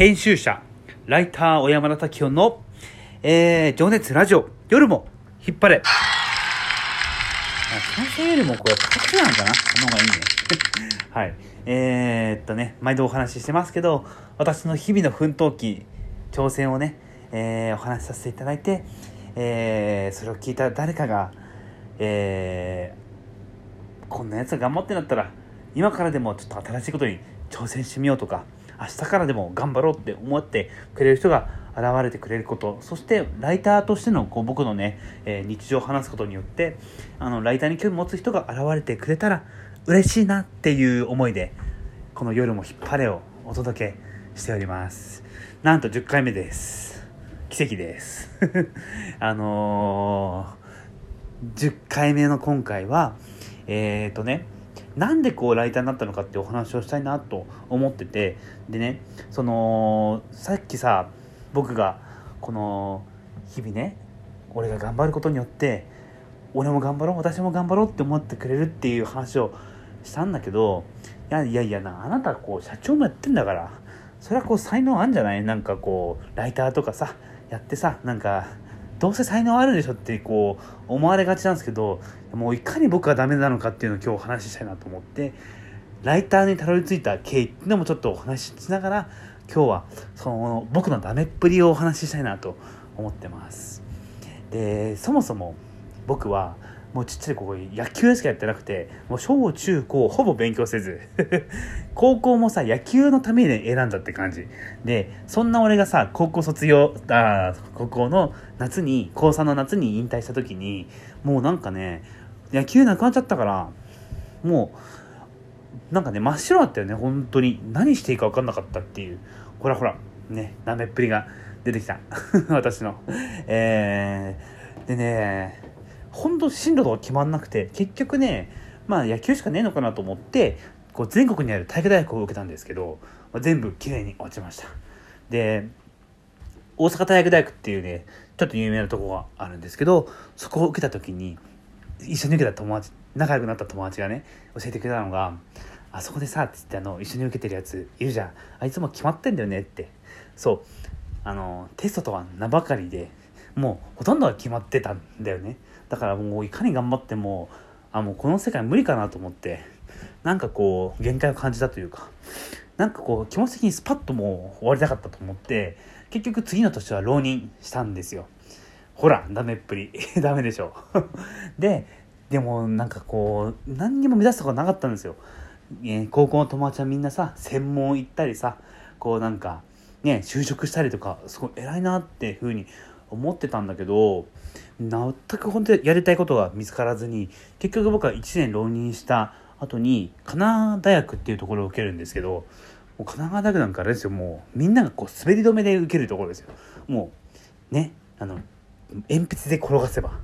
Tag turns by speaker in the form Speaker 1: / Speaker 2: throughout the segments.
Speaker 1: 編集者、ライター小山田滝音の、えー、情熱ラジオ、夜も引っ張れ。あ、最初よりもこれ、拍手なのかな？この方がいいね。はい。えー、っとね、毎度お話ししてますけど、私の日々の奮闘記、挑戦をね、えー、お話しさせていただいて、えー、それを聞いた誰かが、えー、こんなやつが頑張ってんだったら、今からでもちょっと新しいことに挑戦してみようとか、明日からでも頑張ろうって思ってくれる人が現れてくれること。そしてライターとしてのこう僕のね、えー、日常を話すことによってあのライターに興味持つ人が現れてくれたら嬉しいなっていう思いでこの「夜も引っ張れ」をお届けしております。なんと10回目です。奇跡です。あのー、10回目の今回はえっ、ー、とねなんでこうライターになったのかってお話をしたいなと思ってて。でねそのさっきさ僕がこの日々ね俺が頑張ることによって俺も頑張ろう私も頑張ろうって思ってくれるっていう話をしたんだけどいやいやいやなあなたこう社長もやってんだからそれはこう才能あるんじゃない？なんかこうライターとかさやってさなんかどうせ才能あるでしょってこう思われがちなんですけどもういかに僕がダメなのかっていうのを今日お話ししたいなと思ってライターにたどり着いた経緯っていうのもちょっとお話ししながら今日はその僕のダメっぷりをお話ししたいなと思ってます。でそもそも僕はもうちっちゃい子野球しかやってなくてもう小中高ほぼ勉強せず 高校もさ野球のために選んだって感じ。でそんな俺がさ高校卒業あ高校の夏に高3の夏に引退した時にもうなんかね野球なくなっちゃったからもうなんかね真っ白だったよね本当に。何していいか分かんなかったっていう。ほらほらねダメっぷりが出てきた。私の。えー、でね本当進路とか決まんなくて結局ねまあ野球しかねえのかなと思ってこう全国にある体育大学を受けたんですけど、まあ、全部きれいに落ちました。で大阪体育大学っていうねちょっと有名なとこがあるんですけどそこを受けた時に一緒に受けた友達仲良くなった友達がね教えてくれたのが「あそこでさ」っつってあの一緒に受けてるやついるじゃん。あいつも決まってんだよねって。そう。あのテストとは名ばかりでもうほとんどは決まってたんだよね。だからもういかに頑張ってもあもうこの世界無理かなと思ってなんかこう限界を感じたというかなんかこう気持ち的にスパッともう終わりたかったと思って結局次の年は浪人したんですよ。ほらダメっぷり。ダメでしょ。ででもなんかこう何にも目指すとこなかったんですよ、えー、高校の友達はみんなさ専門行ったりさこうなんかね就職したりとかすごい偉いなっていうふうに思ってたんだけど全く本当にやりたいことが見つからずに結局僕は1年浪人した後に神奈川大学っていうところを受けるんですけどもう神奈川大学なんかあれですよ。もうみんながこう滑り止めで受けるところですよ。もうねあの鉛筆で転がせば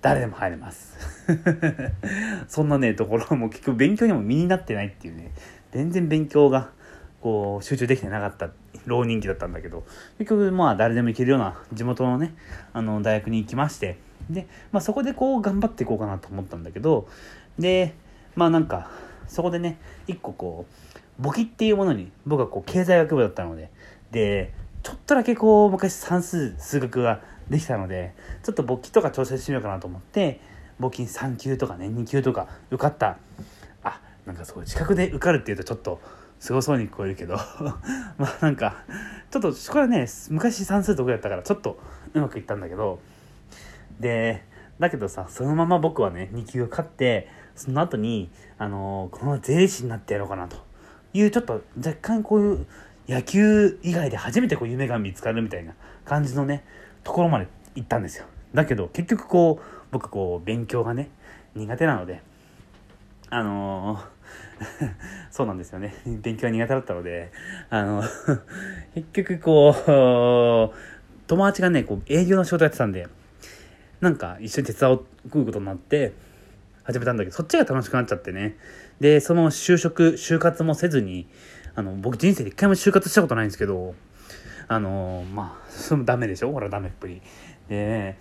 Speaker 1: 誰でも入れます。そんなねところも結局勉強にも身になってないっていうね。全然勉強がこう集中できてなかった浪人期だったんだけど結局まあ誰でも行けるような地元のねあの大学に行きましてで、まあ、そこでこう頑張っていこうかなと思ったんだけどでまあなんかそこでね一個こう簿記っていうものに僕はこう経済学部だったのででちょっとだけこう昔算数数学ができたのでちょっと簿記とか挑戦してみようかなと思って簿記3級とかね2級とか受かった。あなんかそう近くで受かるっていうとちょっとすごそうに聞こえるけど。まあなんかちょっとそこはね昔算数得意だったからちょっとうまくいったんだけど。でだけどさそのまま僕はね2級を勝ってその後にあのー、この税理士になってやろうかなと。いうちょっと若干こういう野球以外で初めてこう夢が見つかるみたいな感じのねところまで行ったんですよ。だけど結局こう僕こう勉強がね苦手なのであのー そうなんですよね。勉強が苦手だったので、あの 結局こう、友達がね、こう営業の仕事やってたんで、なんか一緒に手伝うことになって、始めたんだけど、そっちが楽しくなっちゃってね。で、その就職、就活もせずに、あの、僕人生で一回も就活したことないんですけど、あのまあ、そのダメでしょ？ほら、ダメっぷり。で、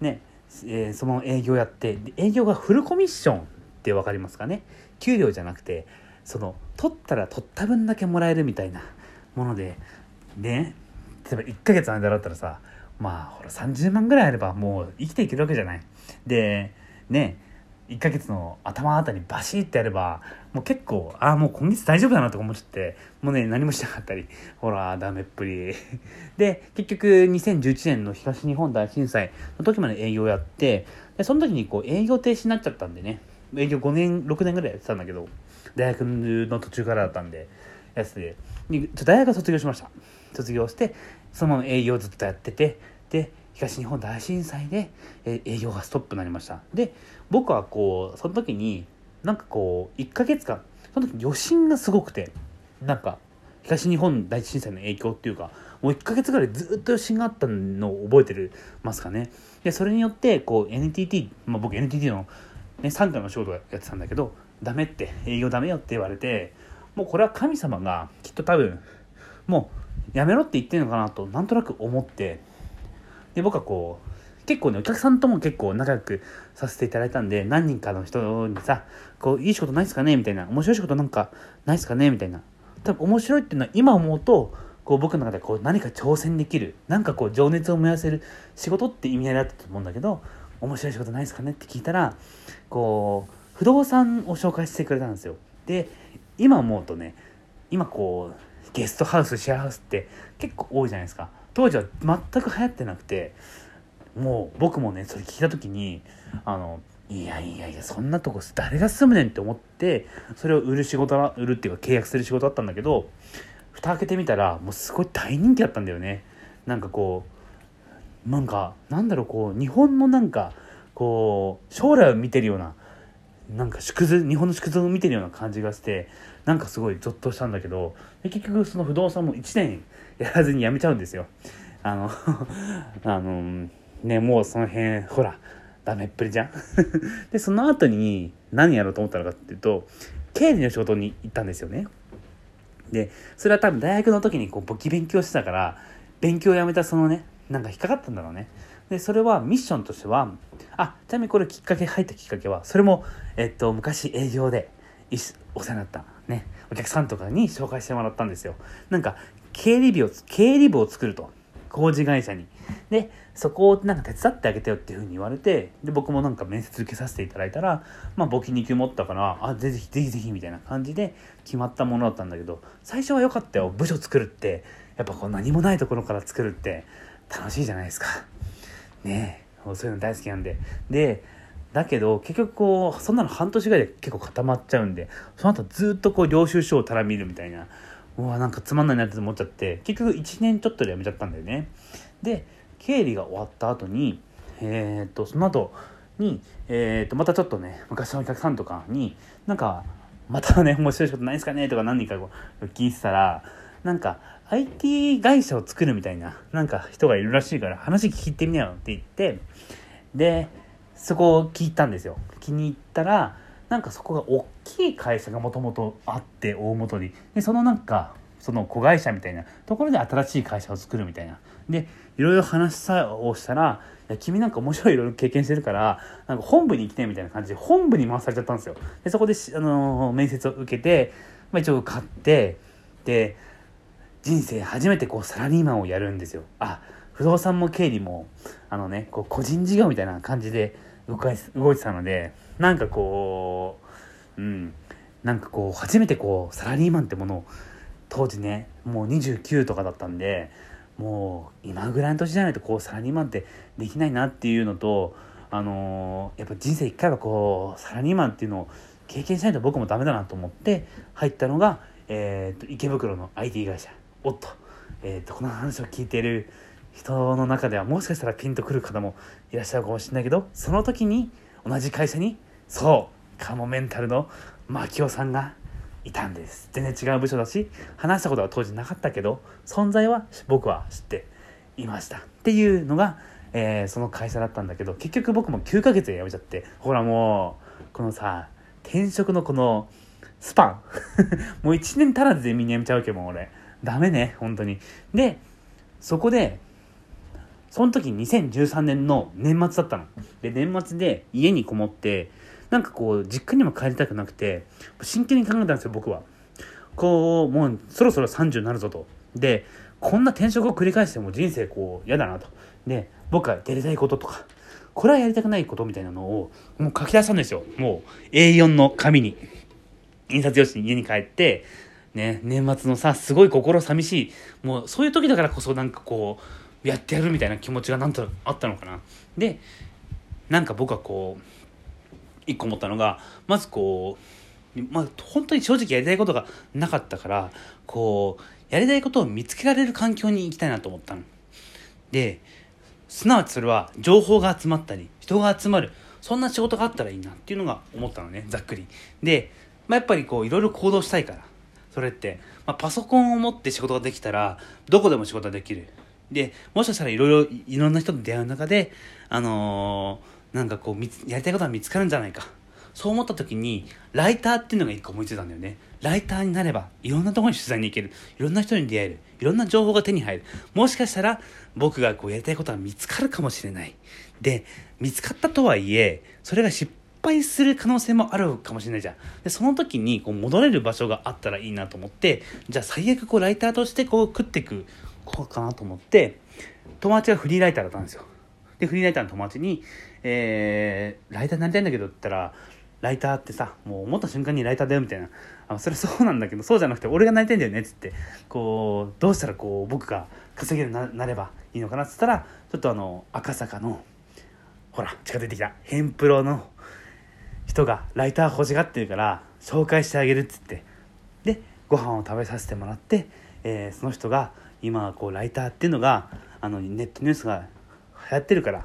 Speaker 1: ね、えー、その営業やって、営業がフルコミッションって分かりますかね？給料じゃなくてその取ったら取った分だけもらえるみたいなものでね。例えば1ヶ月の間だったらさまあほら30万ぐらいあればもう生きていけるわけじゃない。でね。1ヶ月の頭あたりバシッてやればもう結構ああもう今月大丈夫だなとか思っちゃってもうね何もしなかったりほらダメっぷり。で結局2011年の東日本大震災の時まで営業やってでその時にこう営業停止になっちゃったんでね。営業5年6年ぐらいやってたんだけど大学の途中からだったんでやつで大学卒業しました。卒業してそのまま営業ずっとやっててで東日本大震災で、営業がストップになりました。で僕はこうその時になんかこう1ヶ月間その時余震がすごくてなんか東日本大震災の影響っていうかもう1ヶ月ぐらいずっと余震があったのを覚えてるますかね。でそれによってこう NTT、まあ、僕 NTT の、ね、傘下の仕事をやってたんだけどダメって営業ダメよって言われてもうこれは神様がきっと多分もうやめろって言ってるのかなとなんとなく思ってで僕はこう結構ねお客さんとも結構仲良くさせていただいたんで何人かの人にさこういい仕事ないですかねみたいな面白い仕事なんかないですかねみたいな。多分面白いっていうのは今思うとこう僕の中でこう何か挑戦できるなんかこう情熱を燃やせる仕事って意味合いだったと思うんだけど面白い仕事ないですかねって聞いたらこう不動産を紹介してくれたんですよ。で今思うとね今こうゲストハウスシェアハウスって結構多いじゃないですか。当時は全く流行ってなくてもう僕もねそれ聞いた時にあのいやいやいやそんなとこ誰が住むねんって思ってそれを売る仕事は売るっていうか契約する仕事だったんだけど蓋開けてみたらもうすごい大人気だったんだよね。なんかこうなんかなんだろうこう日本のなんかこう将来を見てるようななんか縮図日本の縮図を見てるような感じがしてなんかすごいゾッとしたんだけど結局その不動産も1年やらずに辞めちゃうんですよ。あの あのねもうその辺ほらダメっぷりじゃん。でその後に何やろうと思ったのかっていうと経理の仕事に行ったんですよね。でそれは多分大学の時にこう簿記勉強してたから勉強をやめたそのねなんか引っかかったんだろうね。でそれはミッションとしてはあちなみにこれきっかけ入ったきっかけはそれも、えっと、昔営業でお世話になったねお客さんとかに紹介してもらったんですよ。なんか経理部を経理部を作ると。工事会社に。でそこをなんか手伝ってあげてよっていうふうに言われてで僕もなんか面接受けさせていただいたらまあ簿記2級持ったからあぜひぜひぜひみたいな感じで決まったものだったんだけど最初は良かったよ。部署作るって。やっぱこう何もないところから作るって。楽しいじゃないですか。ねえそういうの大好きなんで。でだけど結局こうそんなの半年ぐらいで結構固まっちゃうんでその後ずっとこう領収書をたら見るみたいな。うわなんかつまんないなって思っちゃって結局1年ちょっとで辞めちゃったんだよね。で経理が終わった後にえー、っとその後にえー、っとまたちょっとね昔のお客さんとかになんかまたね面白いことないですかねとか何人かこう聞いてたらなんか IT 会社を作るみたいななんか人がいるらしいから話聞いてみなよって言ってでそこを聞いたんですよ。気に入ったらなんかそこが大きい会社がもともとあって大元にでそのなんかその子会社みたいなところで新しい会社を作るみたいな。でいろいろ話さをしたら「いや君なんか面白いいろいろ経験してるからなんか本部に来て」みたいな感じで本部に回されちゃったんですよ。でそこで、あのー、面接を受けて、まあ、一応買ってで人生初めてこうサラリーマンをやるんですよ。あ不動産も経理もあのねこう個人事業みたいな感じで動いてたのでなんかこううんなんかこう初めてこうサラリーマンってものを当時ねもう29とかだったんでもう今ぐらいの年じゃないとこうサラリーマンってできないなっていうのとあのー、やっぱ人生一回はこうサラリーマンっていうのを経験しないと僕もダメだなと思って入ったのが、えーと、池袋の IT 会社。おっと,、えーとこの話を聞いている人の中ではもしかしたらピンとくる方もいらっしゃるかもしれないけどその時に同じ会社にそうカモメンタルの牧雄さんがいたんです。全然違う部署だし話したことは当時なかったけど存在は僕は知っていました。っていうのが、えー、その会社だったんだけど結局僕も9ヶ月で辞めちゃってほらもうこのさ転職のこのスパン。もう1年足らずでみんな辞めちゃうけども俺。ダメね本当に。でそこでその時2013年の年末だったの。で、年末で家にこもって、なんかこう、実家にも帰りたくなくて、真剣に考えたんですよ、僕は。こうもうそろそろ30になるぞと。でこんな転職を繰り返しても人生こう嫌だなと。で僕がやりたいこととかこれはやりたくないことみたいなのをもう書き出したんですよ。もう A4 の紙に。印刷用紙に家に帰ってね年末のさすごい心寂しいもうそういう時だからこそなんかこうやってやるみたいな気持ちがなんとあったのかなでなんか僕はこう一個思ったのがまずこうまあ本当に正直やりたいことがなかったからこうやりたいことを見つけられる環境に行きたいなと思ったの。ですなわちそれは情報が集まったり人が集まるそんな仕事があったらいいなっていうのが思ったのねざっくり。で、まあ、やっぱりこういろいろ行動したいからそれって、まあ、パソコンを持って仕事ができたらどこでも仕事ができる。でもしかしたらいろいろいろんな人と出会う中であのーなんかこうやりたいことが見つかるんじゃないか。そう思った時にライターっていうのが一個思いついたんだよね。ライターになればいろんなところに取材に行ける。いろんな人に出会える。いろんな情報が手に入る。もしかしたら僕がこうやりたいことが見つかるかもしれない。で見つかったとはいえそれが失敗する可能性もあるかもしれないじゃん。でその時にこう戻れる場所があったらいいなと思ってじゃあ最悪こうライターとしてこう食っていくこうかなと思って友達がフリーライターだったんですよ。で、フリーライターの友達に、えー、ライターになりたいんだけどって言ったら、ライターってさ、もう思った瞬間にライターだよみたいな。あ、それそうなんだけど、そうじゃなくて俺がなりたいんだよねっつって、こう、どうしたらこう、僕が稼げるようになればいいのかなっつったら、ちょっとあの、赤坂の、ほら、近づいてきた、ヘンプロの人がライター欲しがってるから、紹介してあげるっつって。で、ご飯を食べさせてもらって、えー、その人が、今、こう、ライターっていうのが、あの、ネットニュースが流行ってるから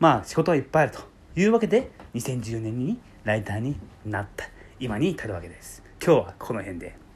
Speaker 1: まあ仕事はいっぱいあるというわけで2014年にライターになった今に至るわけです今日はこの辺で。